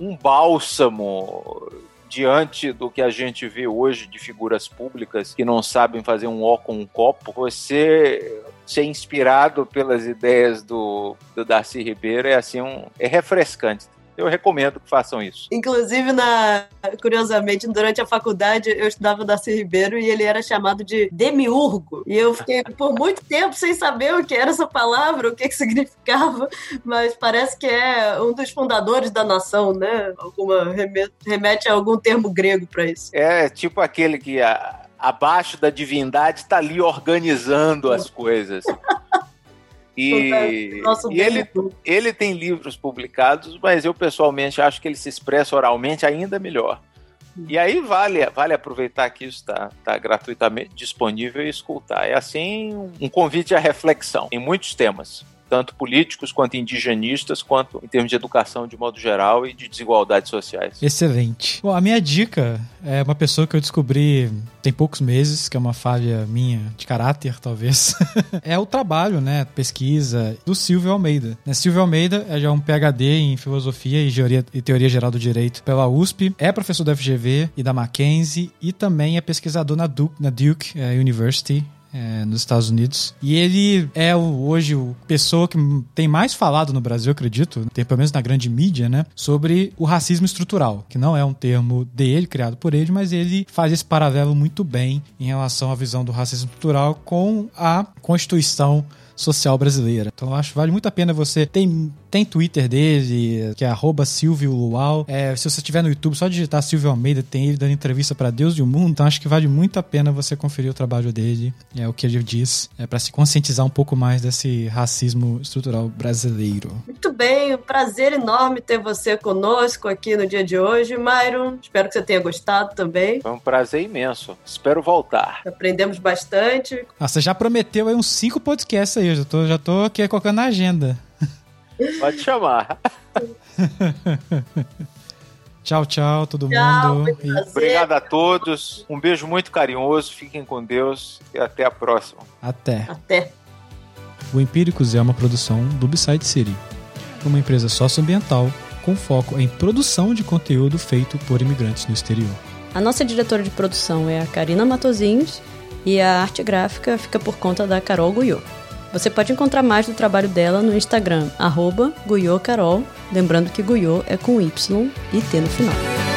um bálsamo diante do que a gente vê hoje de figuras públicas que não sabem fazer um ó com um copo, você ser inspirado pelas ideias do, do Darcy Ribeiro é assim um é refrescante eu recomendo que façam isso. Inclusive, na, curiosamente, durante a faculdade, eu estudava Darcy Ribeiro e ele era chamado de demiurgo. E eu fiquei por muito tempo sem saber o que era essa palavra, o que, que significava, mas parece que é um dos fundadores da nação, né? Alguma remete, remete a algum termo grego para isso. É, tipo aquele que a, abaixo da divindade está ali organizando as coisas. E, e ele, ele tem livros publicados, mas eu pessoalmente acho que ele se expressa oralmente ainda melhor. E aí vale, vale aproveitar que isso está tá gratuitamente disponível e escutar. É assim um convite à reflexão em muitos temas tanto políticos quanto indigenistas, quanto em termos de educação de modo geral e de desigualdades sociais. Excelente. Bom, a minha dica é uma pessoa que eu descobri tem poucos meses, que é uma falha minha de caráter, talvez. é o trabalho, né, pesquisa do Silvio Almeida. Né, Silvio Almeida é já um PhD em filosofia e, teoria, e teoria geral do direito pela USP, é professor da FGV e da Mackenzie e também é pesquisador na Duke, na Duke é, University é, nos Estados Unidos. E ele é hoje o pessoa que tem mais falado no Brasil, acredito, tem, pelo menos na grande mídia, né? Sobre o racismo estrutural, que não é um termo dele, criado por ele, mas ele faz esse paralelo muito bem em relação à visão do racismo estrutural com a Constituição social brasileira. Então eu acho que vale muito a pena você. Tem, tem Twitter dele, que é Silvio Luau. É, se você estiver no YouTube, só digitar Silvio Almeida, tem ele dando entrevista para Deus e o mundo. Então acho que vale muito a pena você conferir o trabalho dele. É o que ele diz. É para se conscientizar um pouco mais desse racismo estrutural brasileiro. Muito bem, um prazer enorme ter você conosco aqui no dia de hoje, Myron. Espero que você tenha gostado também. Foi um prazer imenso. Espero voltar. Aprendemos bastante. Ah, você já prometeu aí uns cinco podcasts aí, eu já tô, já tô aqui colocando na agenda. Pode chamar. tchau, tchau, todo tchau, mundo. Obrigado a todos. Um beijo muito carinhoso. Fiquem com Deus e até a próxima. Até. Até. O Empíricos é uma produção do Beside City, uma empresa socioambiental com foco em produção de conteúdo feito por imigrantes no exterior. A nossa diretora de produção é a Karina Matozinhos e a arte gráfica fica por conta da Carol Guyot. Você pode encontrar mais do trabalho dela no Instagram, arroba Carol, lembrando que Guyô é com Y e T no final.